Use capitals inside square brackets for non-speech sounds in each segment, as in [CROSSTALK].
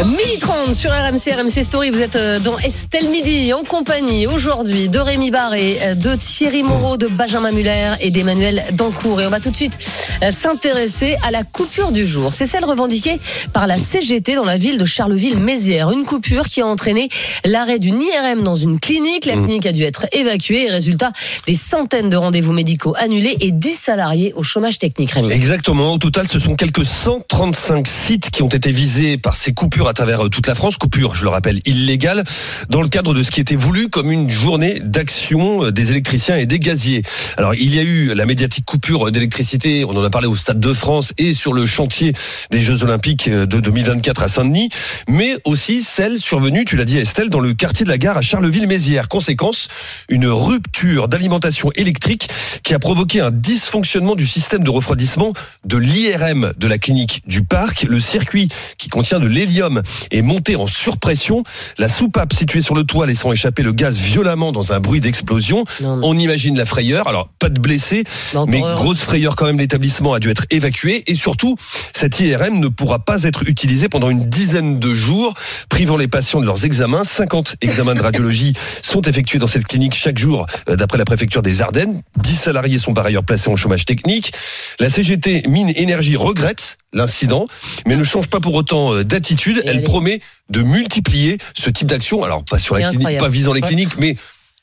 Midi 30 sur RMC, RMC Story. Vous êtes euh, dans Estelle Midi en compagnie aujourd'hui de Rémi Barré, euh, de Thierry Moreau, de Benjamin Muller et d'Emmanuel Dancourt. Et on va tout de suite euh, s'intéresser à la coupure du jour. C'est celle revendiquée par la CGT dans la ville de Charleville-Mézières. Une coupure qui a entraîné l'arrêt d'une IRM dans une clinique. La clinique a dû être évacuée et résultat, des centaines de rendez-vous médicaux annulés et 10 salariés au chômage technique. Rémi. Exactement. Au total, ce sont quelques 135 sites qui ont été visés par ces coupures à travers euh, toute la France. Coupure, je le rappelle, illégale, dans le cadre de ce qui était voulu comme une journée d'action euh, des électriciens et des gaziers. Alors, il y a eu la médiatique coupure d'électricité, on en a parlé au Stade de France et sur le chantier des Jeux Olympiques euh, de 2024 à Saint-Denis, mais aussi celle survenue, tu l'as dit Estelle, dans le quartier de la gare à Charleville-Mézières. Conséquence, une rupture d'alimentation électrique qui a provoqué un dysfonctionnement du système de refroidissement de l'IRM de la clinique du parc. Le circuit qui contient de l'hélium est monté en surpression. La soupape située sur le toit laissant échapper le gaz violemment dans un bruit d'explosion. On imagine la frayeur. Alors, pas de blessés, Non, mais grosse frayeur quand même. L'établissement a dû être évacué. Et surtout, cette IRM ne pourra pas être utilisée pendant une dizaine de jours, privant les patients de leurs examens. 50 examens de radiologie [LAUGHS] sont effectués dans cette clinique chaque jour, euh, d'après la préfecture des Ardennes. 10 salariés sont par ailleurs placés en chômage technique. La CGT Mine Énergie regrette l'incident, mais ne change pas pour autant euh, d'attitude. Elle promet de multiplier ce type d'action. Alors, pas sur la clinique, incroyable. pas visant les cliniques, mais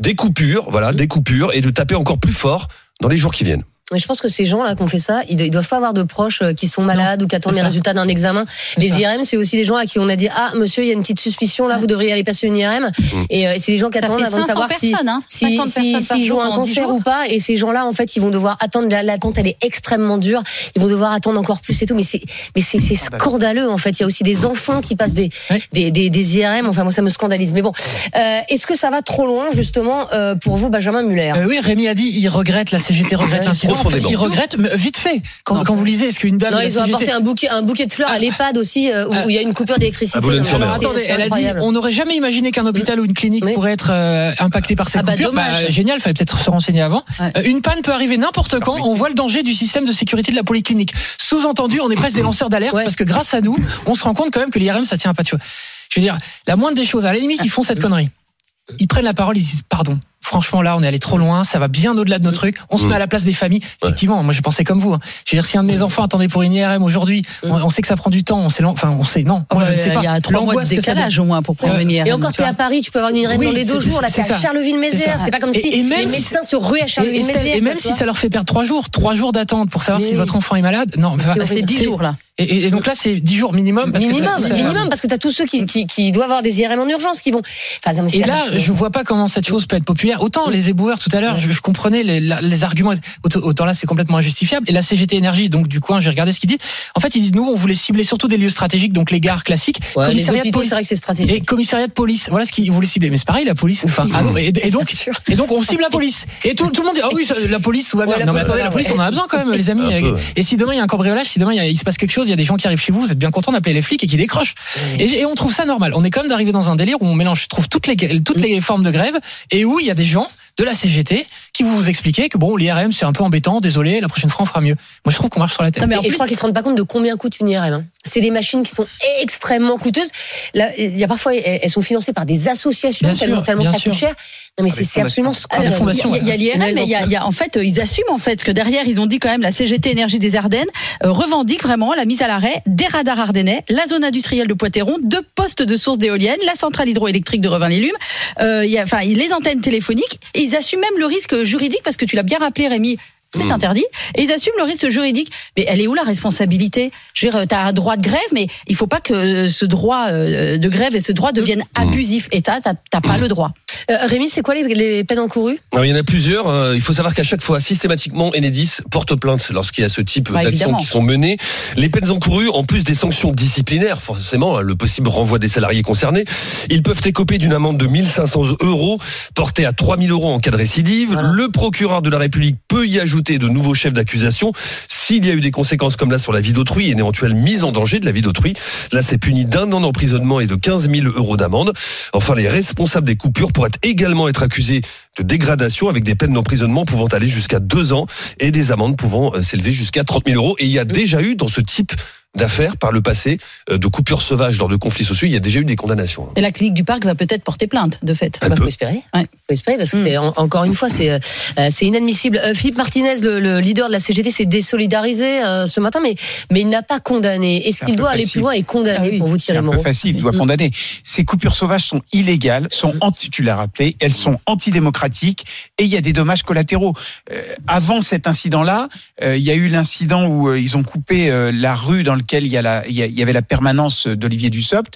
des coupures, voilà, des coupures, et de taper encore plus fort dans les jours qui viennent. Mais je pense que ces gens-là qui ont fait ça, ils ils doivent pas avoir de proches euh, qui sont malades ou qui attendent les résultats d'un examen. Les ça. IRM, c'est aussi des gens à qui on a dit ah monsieur, il y a une petite suspicion là, vous devriez aller passer une IRM. Et euh, c'est des gens qui Ça attendent avant de 500 savoir si hein. si 50 si- un en 10 cancer jours. ou pas. Et ces gens-là, en fait, ils vont devoir attendre. la- L'attente, elle est extrêmement dure. Ils vont devoir attendre encore plus et tout. Mais c'est mais c'est c'est scandaleux en fait. Il y a aussi des enfants qui passent des Ouais. des, des, des IRM. Enfin moi ça me scandalise. Mais bon, euh, est-ce que ça va trop loin justement euh, pour vous, Benjamin Muller? Euh, oui, Rémi a dit, il regrette, la CGT regrette Ouais, l'incident. En fait, profondément. il regrette, mais vite fait. Quand, Non. quand vous lisez, est-ce qu'une dame Non, de ils ont apporté un bouquet, un bouquet de fleurs à l'EHPAD aussi, euh, où Ah. où il y a une coupure d'électricité. À Alors attendez, elle a dit, incroyable. on n'aurait jamais imaginé qu'un hôpital ou une clinique Oui. pourrait être euh, impacté par cette Ah bah, coupure. dommage. génial, fallait peut-être se renseigner avant. Ouais. Euh, une panne peut arriver n'importe quand. On voit le danger du système de sécurité de la polyclinique. Sous-entendu, on est presque des lanceurs d'alerte Ouais. parce que grâce à nous, on se rend compte quand même que l'IRM ça tient pas. Tu vois. Je veux dire, la moindre des choses, à la limite, ils font cette connerie. Ils prennent la parole, ils disent pardon. Franchement, là, on est allé trop loin, ça va bien au-delà de nos trucs. On se Mm. met à la place des familles. Effectivement, moi, j'ai pensé comme vous. hein. Je veux dire, si un de mes enfants attendait pour une IRM aujourd'hui, on, on sait que ça prend du temps. On sait, enfin, on sait, non. Moi, je ne sais pas. Euh, Il y a trois mois de L'angoisse que ça décalage au moins pour prévenir. Et encore, t'es à Paris, tu peux avoir une IRM Oui, dans les deux jours. Là, c'est à. Charleville-Mézières. C'est pas comme Et- si et même les si- médecins se ruaient à Charleville-Mézières. et même si tu ça leur fait perdre trois jours, trois jours d'attente pour savoir si votre enfant est malade, non. Ça fait 10 c'est- jours là. Et, donc là, c'est 10 jours minimum. Parce minimum, que ça- ça- minimum, parce que t'as tous ceux qui, qui, qui doivent avoir des IRM en urgence, qui vont. Enfin, Et là, je vois pas comment cette chose peut être populaire. Autant les éboueurs tout à l'heure, je, je comprenais les, les arguments. Autant, autant là, c'est complètement injustifiable. Et la CGT Énergie, donc du coin, j'ai regardé ce qu'ils disent. En fait, ils disent nous, on voulait cibler surtout des lieux stratégiques, donc les gares classiques, Ouais, commissariat de police. c'est vrai que c'est stratégique. Et commissariat de police, voilà ce qu'ils voulaient cibler. Mais c'est pareil, la police. Enfin, ah non, et, et donc, [LAUGHS] et donc, on cible la police. Et tout, tout le monde dit, ah oui, ça- la police, tout va bien. Ouais, la non, mais attendez, ouais, la police, ouais. on en a besoin quand même, les amis. [LAUGHS] Ouais. Et si demain il y a un cambriolage, si demain il, a- il se passe quelque chose, il y a des gens qui arrivent chez vous, vous êtes bien content d'appeler les flics et qui décrochent. Et, et on trouve ça normal. On est quand même d'arriver dans un délire où on mélange, je trouve, toutes les, toutes les formes de grève et où il y a des gens de la CGT qui vous vous expliquer que bon, l'IRM c'est un peu embêtant, désolé, la prochaine fois on fera mieux. Moi je trouve qu'on marche sur la tête. Non, mais en et je crois qu'ils se rendent pas compte de combien coûte une IRM. hein. C'est des machines qui sont extrêmement coûteuses. Là, il y a parfois, elles elles sont financées par des associations Bien tellement, sûr, tellement bien ça sûr. coûte cher. Non, mais c'est absolument Ah, fondation, Il y a- il y a l'IRM, mais il y a, il y a- en fait, euh, ils assument en fait que derrière, ils ont dit quand même la CGT Énergie des Ardennes euh, revendique vraiment la mise à l'arrêt des radars ardennais, la zone industrielle de Poitéron, deux postes de sources d'éoliennes, la centrale hydroélectrique de Revin-les-Lumes, euh, enfin, les antennes téléphoniques. Et ils assument même le risque juridique parce que tu l'as bien rappelé, Rémi. C'est Mm. interdit. Et ils assument le risque juridique. Mais elle est où la responsabilité? Je veux dire, tu as un droit de grève, mais il faut pas que ce droit euh, de grève et ce droit deviennent abusifs. Et t'as t'as pas le droit. Euh, Rémi, c'est quoi les, les peines encourues? Alors, il y en a plusieurs. Euh, Il faut savoir qu'à chaque fois, systématiquement, Enedis porte plainte lorsqu'il y a ce type Bah, d'actions qui sont menées. Les peines encourues, en plus des sanctions disciplinaires, forcément, hein, le possible renvoi des salariés concernés, ils peuvent écoper d'une amende de 1500 euros, portée à 3000 euros en cas de récidive. Voilà. Le procureur de la République peut y ajouter de nouveaux chefs d'accusation s'il y a eu des conséquences comme là sur la vie d'autrui et une éventuelle mise en danger de la vie d'autrui. Là, c'est puni d'un an d'emprisonnement et de 15 000 euros d'amende. Enfin, les responsables des coupures pourraient également être accusé de dégradation avec des peines d'emprisonnement pouvant aller jusqu'à deux ans et des amendes pouvant euh, s'élever jusqu'à 30 000 euros. Et il y a déjà eu dans ce type d'affaires par le passé euh, de coupures sauvages lors de conflits sociaux, il y a déjà eu des condamnations. Et la clinique du parc va peut-être porter plainte, de fait. Un Bah, faut espérer. Ouais. Faut espérer parce que Mm. c'est en- encore une fois c'est euh, c'est inadmissible. Euh, Philippe Martinez, le, le leader de la CGT, s'est désolidarisé euh, ce matin, mais mais il n'a pas condamné. Est-ce qu'il doit aller plus loin et condamner Ah oui. pour vous C'est tirer un peu Moreau facile, il doit Mhm. condamner. Ces coupures sauvages sont illégales, sont anti, tu l'as rappelé, elles sont antidémocratiques et il y a des dommages collatéraux. Euh, avant cet incident-là, euh, il y a eu l'incident où euh, ils ont coupé euh, la rue dans laquelle il y, a la, il y a- il y avait la permanence d'Olivier Dussopt.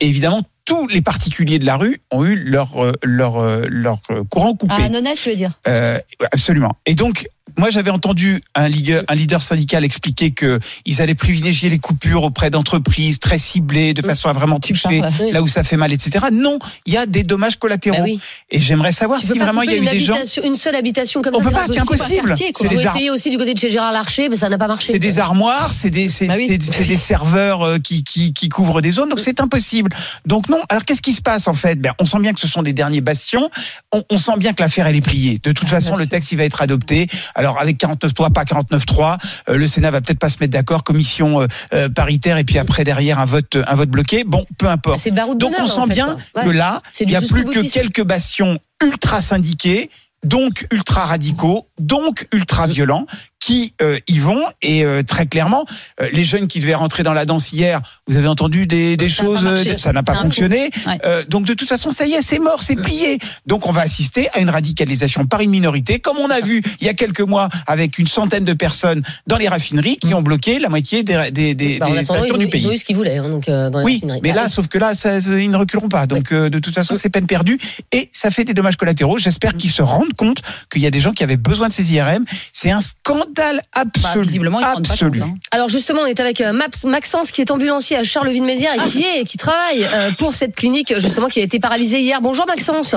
Et évidemment, tous les particuliers de la rue ont eu leur, euh, leur, euh, leur courant coupé. Ah, Nonette, tu veux dire? Euh, absolument. Et donc, moi, j'avais entendu un leader, un leader syndical expliquer que ils allaient privilégier les coupures auprès d'entreprises très ciblées, de façon à vraiment toucher oui. là où ça fait mal, etc. Non, il y a des dommages collatéraux. Bah oui. Et j'aimerais savoir Tu si vraiment il y a eu des gens. une seule habitation comme On ça. peut pas, c'est impossible. ont ar- essayé aussi du côté de chez Gérard Larcher, mais ça n'a pas marché. C'est des armoires, c'est des, Bah oui. des serveurs euh, qui, qui, qui couvrent des zones, donc c'est impossible. Donc non. Alors qu'est-ce qui se passe en fait? Ben, On sent bien que ce sont des derniers bastions. On, on sent bien que l'affaire elle est pliée. De toute Ah, façon, le texte il va être adopté. Alors avec 49.3, pas 49.3, euh, le Sénat va peut-être pas se mettre d'accord, commission euh, euh, paritaire et puis après derrière un vote, un vote bloqué. Bon, peu importe. Donc on sent en fait, bien que là, il n'y a plus que quelques bastions ultra syndiqués, donc ultra radicaux, donc ultra violents, qui euh, y vont. Et euh, très clairement, euh, les jeunes qui devaient rentrer dans la danse hier, vous avez entendu des, des Ça choses, euh, ça n'a pas fonctionné. Ouais. Euh, donc de toute façon, ça y est, c'est mort, c'est plié. Donc on va assister à une radicalisation par une minorité, comme on a vu il y a quelques mois avec une centaine de personnes dans les raffineries qui ont bloqué la moitié des, des, des, Bah, des stations du pays. ils ont eu ce qu'ils voulaient hein, donc, euh, dans les Oui, raffineries. mais Bah, là, sauf que là, ça, ils ne reculeront pas. Donc, euh, de toute façon, c'est peine perdue et ça fait des dommages collatéraux. J'espère qu'ils se rendent compte qu'il y a des gens qui avaient besoin de ces IRM. C'est un scandale Bah, absolu. visiblement, ils ne rendent pas absolu. compte. hein. Alors justement, on est avec euh, Maps, Maxence qui est ambulancier à Charleville-Mézières et qui est qui travaille euh, pour cette clinique justement qui a été paralysée hier. Bonjour Maxence.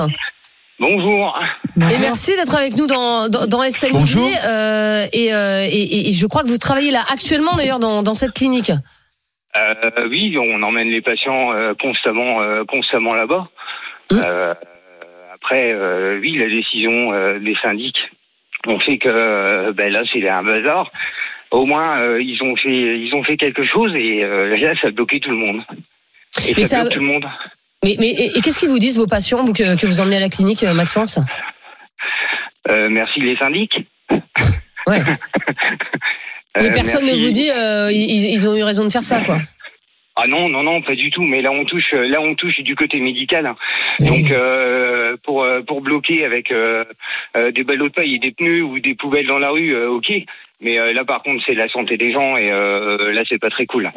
Bonjour. Et merci d'être avec nous dans dans, dans Estelle Bonjour. Euh, et, euh, et, et- et je crois que vous travaillez là actuellement d'ailleurs dans, dans cette clinique. Euh, oui, on emmène les patients euh, constamment, euh, constamment là-bas. Mmh. Euh, après, euh, oui, la décision euh, des syndics ont fait que ben là, c'est un bazar. Au moins, euh, ils ont fait, ils ont fait quelque chose et euh, là, ça a bloqué tout le monde. Et Mais ça, ça- bloque tout le monde. Mais, mais et, et qu'est-ce qu'ils vous disent vos patients vous, que, que vous emmenez à la clinique, euh, Maxence Euh, merci les syndics. Ouais. [LAUGHS] Mais personne ne vous dit ils, ils ont eu raison de faire ça quoi. Ah non, non, non, pas du tout. Mais là, on touche, là, on touche du côté médical. Donc, euh, pour euh, pour bloquer avec euh, euh, des ballots de paille et des pneus ou des poubelles dans la rue, euh, ok. Mais euh, là, par contre, c'est la santé des gens et euh, là, c'est pas très cool.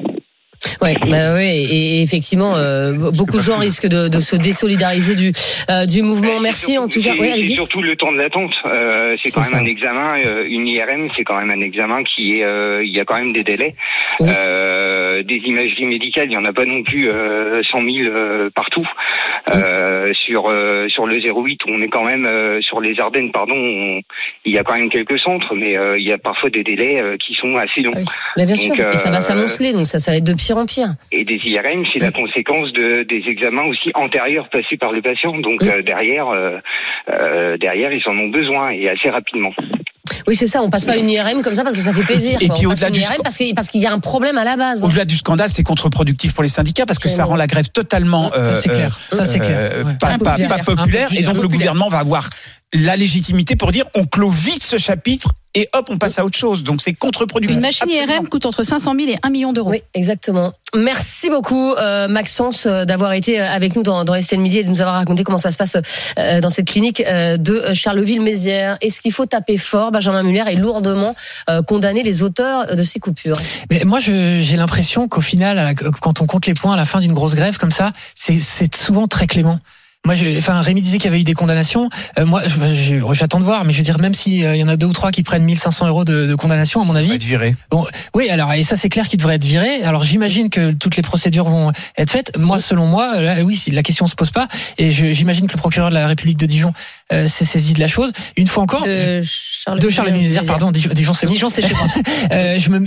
Ouais, bah ouais, et, et effectivement, euh, beaucoup de gens risquent de, de se désolidariser du euh, du mouvement. Merci surtout- en tout cas. c'est allez-y. surtout le temps de l'attente. Euh, c'est quand même ça. un examen, une IRM, c'est quand même un examen qui est, il y a quand même des délais. Oui. Des imageries médicales, il y en a pas non plus euh, 100 000 euh, partout. Sur sur le 08, on est quand même sur les Ardennes, pardon. on- il y a quand même quelques centres, mais il y a parfois des délais qui sont assez longs. Ah oui. Mais bien sûr, et ça va s'amonceler, donc ça, ça va être de pire Et des IRM, c'est la conséquence de des examens aussi antérieurs passés par les patients. Donc Oui. euh, derrière, euh, euh, derrière, ils en ont besoin et assez rapidement. Oui, c'est ça. On passe pas une IRM comme ça parce que ça fait plaisir. Et quoi. puis au-delà du IRM parce qu'il parce qu'il y a un problème à la base. Au-delà du scandale, c'est contre-productif pour les syndicats parce que ça rend la grève totalement Ça, c'est euh, clair. Ça, c'est clair. Ouais. pas, pas, Impopulaire. pas populaire. Et donc le gouvernement va avoir la légitimité pour dire on clôt vite ce chapitre et hop, on passe à autre chose. Donc c'est contre-productif. Une machine Absolument. IRM coûte entre 500 000 et 1 million d'euros. Oui, exactement. Merci beaucoup, euh, Maxence, euh, d'avoir été euh, avec nous dans, dans Estelle Midi et de nous avoir raconté comment ça se passe euh, dans cette clinique euh, de Charleville-Mézières. Est-ce qu'il faut taper fort? Benjamin Muller et lourdement euh, condamner les auteurs de ces coupures Mais moi, j'ai l'impression qu'au final, quand on compte les points à la fin d'une grosse grève comme ça, c'est souvent très clément. Moi, je, enfin, Rémi disait qu'il y avait eu des condamnations. Euh, moi, je- je- j'attends de voir, mais je veux dire, même s'il y en a deux ou trois qui prennent 1500 euros de, de condamnation, à mon avis, être viré. oui, alors et ça c'est clair qu'il devrait être viré. Alors j'imagine que toutes les procédures vont être faites. Moi, selon moi, là, oui, si la question se pose pas, et je- j'imagine que le procureur de la République de Dijon euh, s'est saisi de la chose. Une fois encore, De de Charleville-Mézières, pardon, Dijon, Dijon, c'est bon. Dijon, c'est chez moi. [LAUGHS] Euh, je me,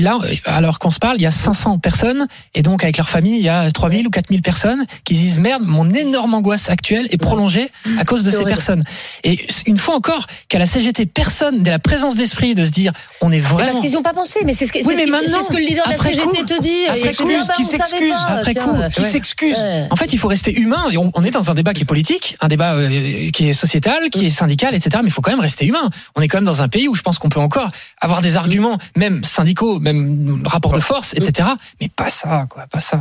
là, alors qu'on se parle, il y a 500 personnes, et donc avec leur famille, il y a 3000 ou 4000 personnes qui se disent merde, mon énorme angoisse actuelle est prolongée à cause de ces horrible. personnes. Et une fois encore, qu'à la CGT, personne n'a la présence d'esprit de se dire, on est Mais vraiment. Parce qu'ils n'ont pas pensé, mais c'est ce, que- Oui, c'est mais ce qui- maintenant, c'est ce que le leader de la après CGT coup, te dit. après coup, ah bah, qui on savait s'excuse, pas, après coup, Qui Ouais. s'excuse ouais. En fait, il faut rester humain. Et on, on est dans un débat qui est politique, un débat euh, qui est sociétal, qui est syndical, etc. Mais il faut quand même rester humain. On est quand même dans un pays où je pense qu'on peut encore avoir des arguments, même syndicaux, même rapport de force, etc. Mais pas ça, quoi, pas ça.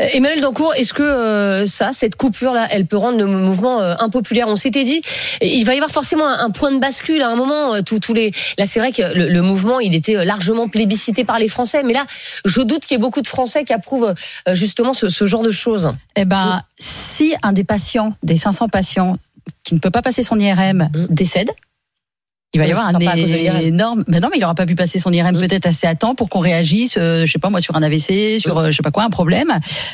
Euh, Emmanuel Dancourt, est-ce que euh, ça, cette coupure-là, elle peut rendre le mouvement euh, impopulaire? On s'était dit, il va y avoir forcément un, un point de bascule à un moment. euh, Tous, les, là, c'est vrai que le, le mouvement, il était largement plébiscité par les Français, mais là, je doute qu'il y ait beaucoup de Français qui approuvent euh, justement ce, ce genre de choses. Eh ben, si un des patients, des 500 patients qui ne peut pas passer son IRM Mm. décède, il va y avoir un énorme. Mais non, mais il n'aura pas pu passer son IRM Mm. peut-être assez à temps pour qu'on réagisse, euh, je sais pas moi, sur un AVC, sur euh, je sais pas quoi, un problème.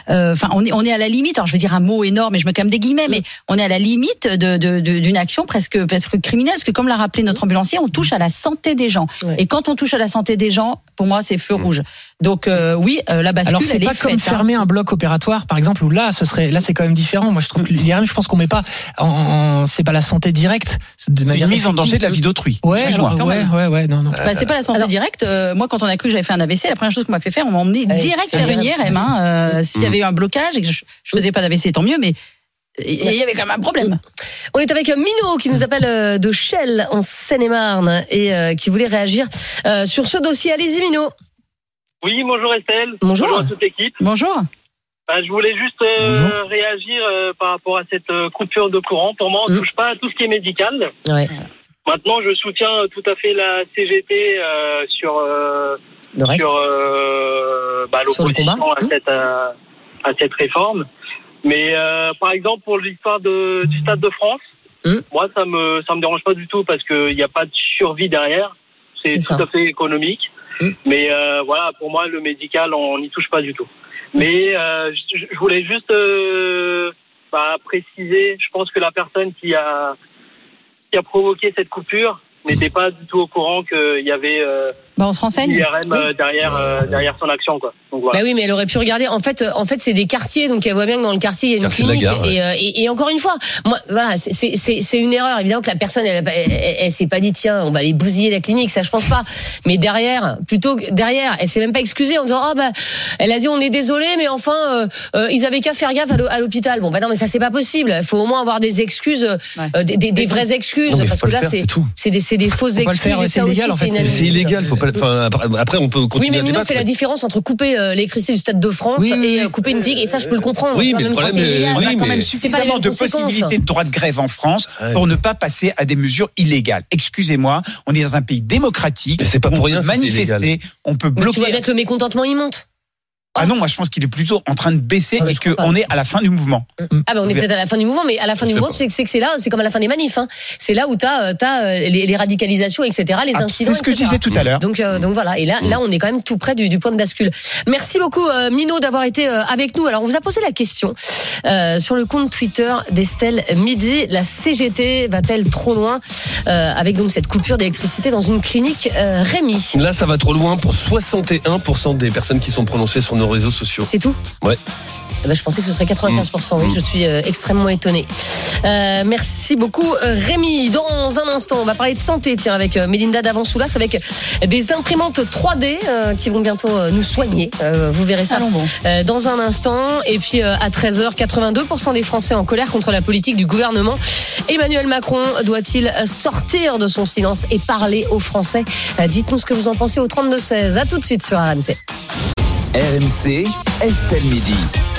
Euh, Enfin, on est on est à la limite. Alors je vais dire un mot énorme, et je mets quand même des guillemets, mais on est à la limite de de- de- d'une action presque presque criminelle, parce que comme l'a rappelé notre ambulancier, on touche à la santé des gens. Ouais. Et quand on touche à la santé des gens, pour moi, c'est feu rouge. Donc euh, oui, euh, la bascule, Alors c'est elle pas est comme faite, hein. fermer un bloc opératoire, par exemple, où là, ce serait, là, c'est quand même différent. Moi, je trouve que l'IRM, je pense qu'on met pas, en, en- c'est pas la santé directe, de C'est manière une mise en danger de la vie d'autrui. Ouais, Excuse-moi. alors, quand ouais, même. ouais, ouais, non, non. Bah, c'est pas la santé Alors- directe. Euh, moi, quand on a cru que j'avais fait un AVC, la première chose qu'on m'a fait faire, on m'a emmené direct faire une IRM. Hein. Euh, S'il y avait eu un blocage et que je, je faisais pas d'AVC, tant mieux, mais il y avait quand même un problème. On est avec Mino qui nous appelle euh, de Chelles en Seine-et-Marne et euh, qui voulait réagir euh, sur ce dossier. Allez-y, Mino. Oui, bonjour Estelle. Bonjour. à toute l'équipe. Bonjour. Bah, je voulais juste euh, réagir euh, par rapport à cette euh, coupure de courant. Pour moi, on ne Mm. touche pas à tout ce qui est médical. Ouais. Maintenant, je soutiens euh, tout à fait la CGT euh, sur euh, Le reste. sur euh, bah, Sur le combat. à Mm. cette euh, à cette réforme. Mais euh, par exemple, pour l'histoire de, du Stade de France, Mm. moi, ça me ça me dérange pas du tout parce qu'il n'y a pas de survie derrière. C'est tout ça. à fait économique. Mm. Mais euh, voilà, pour moi, le médical, on n'y touche pas du tout. Mais euh, je, je voulais juste euh, bah, préciser, je pense que la personne qui a qui a provoqué cette coupure n'était pas du tout au courant qu'il y avait euh, Bah, on se renseigne. l'IRM euh, derrière euh, derrière son action quoi. Donc voilà. Bah oui, mais elle aurait pu regarder. En fait, euh, en fait, c'est des quartiers, donc elle voit bien que dans le quartier il y a une Quartier clinique. gare, ouais. et, euh, et, et encore une fois, moi, voilà, c'est- c'est c'est- c'est une erreur. Évidemment que la personne, elle, elle, elle, elle s'est pas dit tiens, on va aller bousiller la clinique, ça je pense pas. Mais derrière, plutôt que derrière, elle s'est même pas excusée en disant ah bah, elle a dit on est désolé, mais enfin euh, euh, ils avaient qu'à faire gaffe à l'hô- à l'hôpital. Bon bah non, mais ça c'est pas possible. Il faut au moins avoir des excuses, euh, Ouais. euh, des, des, des vraies excuses, Non, parce pas que là faire, c'est c'est tout. c'est des, des fausses excuses. et c'est illégal, en fait. c'est illégal, faut pas. Enfin, après, on peut Oui, continuer mais à Mino fait la différence entre couper euh, l'électricité du Stade de France Oui, oui, et euh, oui. couper une digue, et ça, je peux le comprendre. Oui, En mais le problème, illégal. On a Oui, quand mais- même suffisamment de possibilités de droit de grève en France Ouais. pour ne pas passer à des mesures illégales. Excusez-moi, on est dans un pays démocratique. Mais c'est pas on pour rien manifester, on peut Mais tu vois bloquer. bien que le mécontentement, il monte. Ah non, moi je pense qu'il est plutôt en train de baisser Ah, et je qu'on est à la fin du mouvement. Ah ben on est peut-être à la fin du mouvement, mais à la fin du Je sais mouvement, pas. c'est que c'est là, c'est comme à la fin des manifs. Hein. C'est là où t'as as les, les radicalisations, etc., les Ah, incidents, C'est ce que je etc.. disais tout à l'heure. Donc, euh, donc voilà, et là, Mm. là, on est quand même tout près du, du point de bascule. Merci beaucoup, euh, Mino, d'avoir été euh, avec nous. Alors, on vous a posé la question euh, sur le compte Twitter d'Estelle Midi. La CGT va-t-elle trop loin euh, avec donc cette coupure d'électricité dans une clinique euh, Rémi? Là, ça va trop loin pour 61% des personnes qui sont prononcées sur nos réseaux sociaux. C'est tout Ouais. Eh ben, je pensais que ce serait 95%. Oui, Mm. je suis euh, extrêmement étonné. Euh, merci beaucoup, euh, Rémi. Dans un instant, on va parler de santé, tiens, avec euh, Mélinda Davansoulas, avec des imprimantes 3D euh, qui vont bientôt euh, nous soigner. Euh, vous verrez ça bon. euh, dans un instant. Et puis euh, à 13h, 82% des Français en colère contre la politique du gouvernement. Emmanuel Macron doit-il sortir de son silence et parler aux Français? Euh, Dites-nous ce que vous en pensez au 32-16. À tout de suite sur RMC. RMC, Estelle Midi.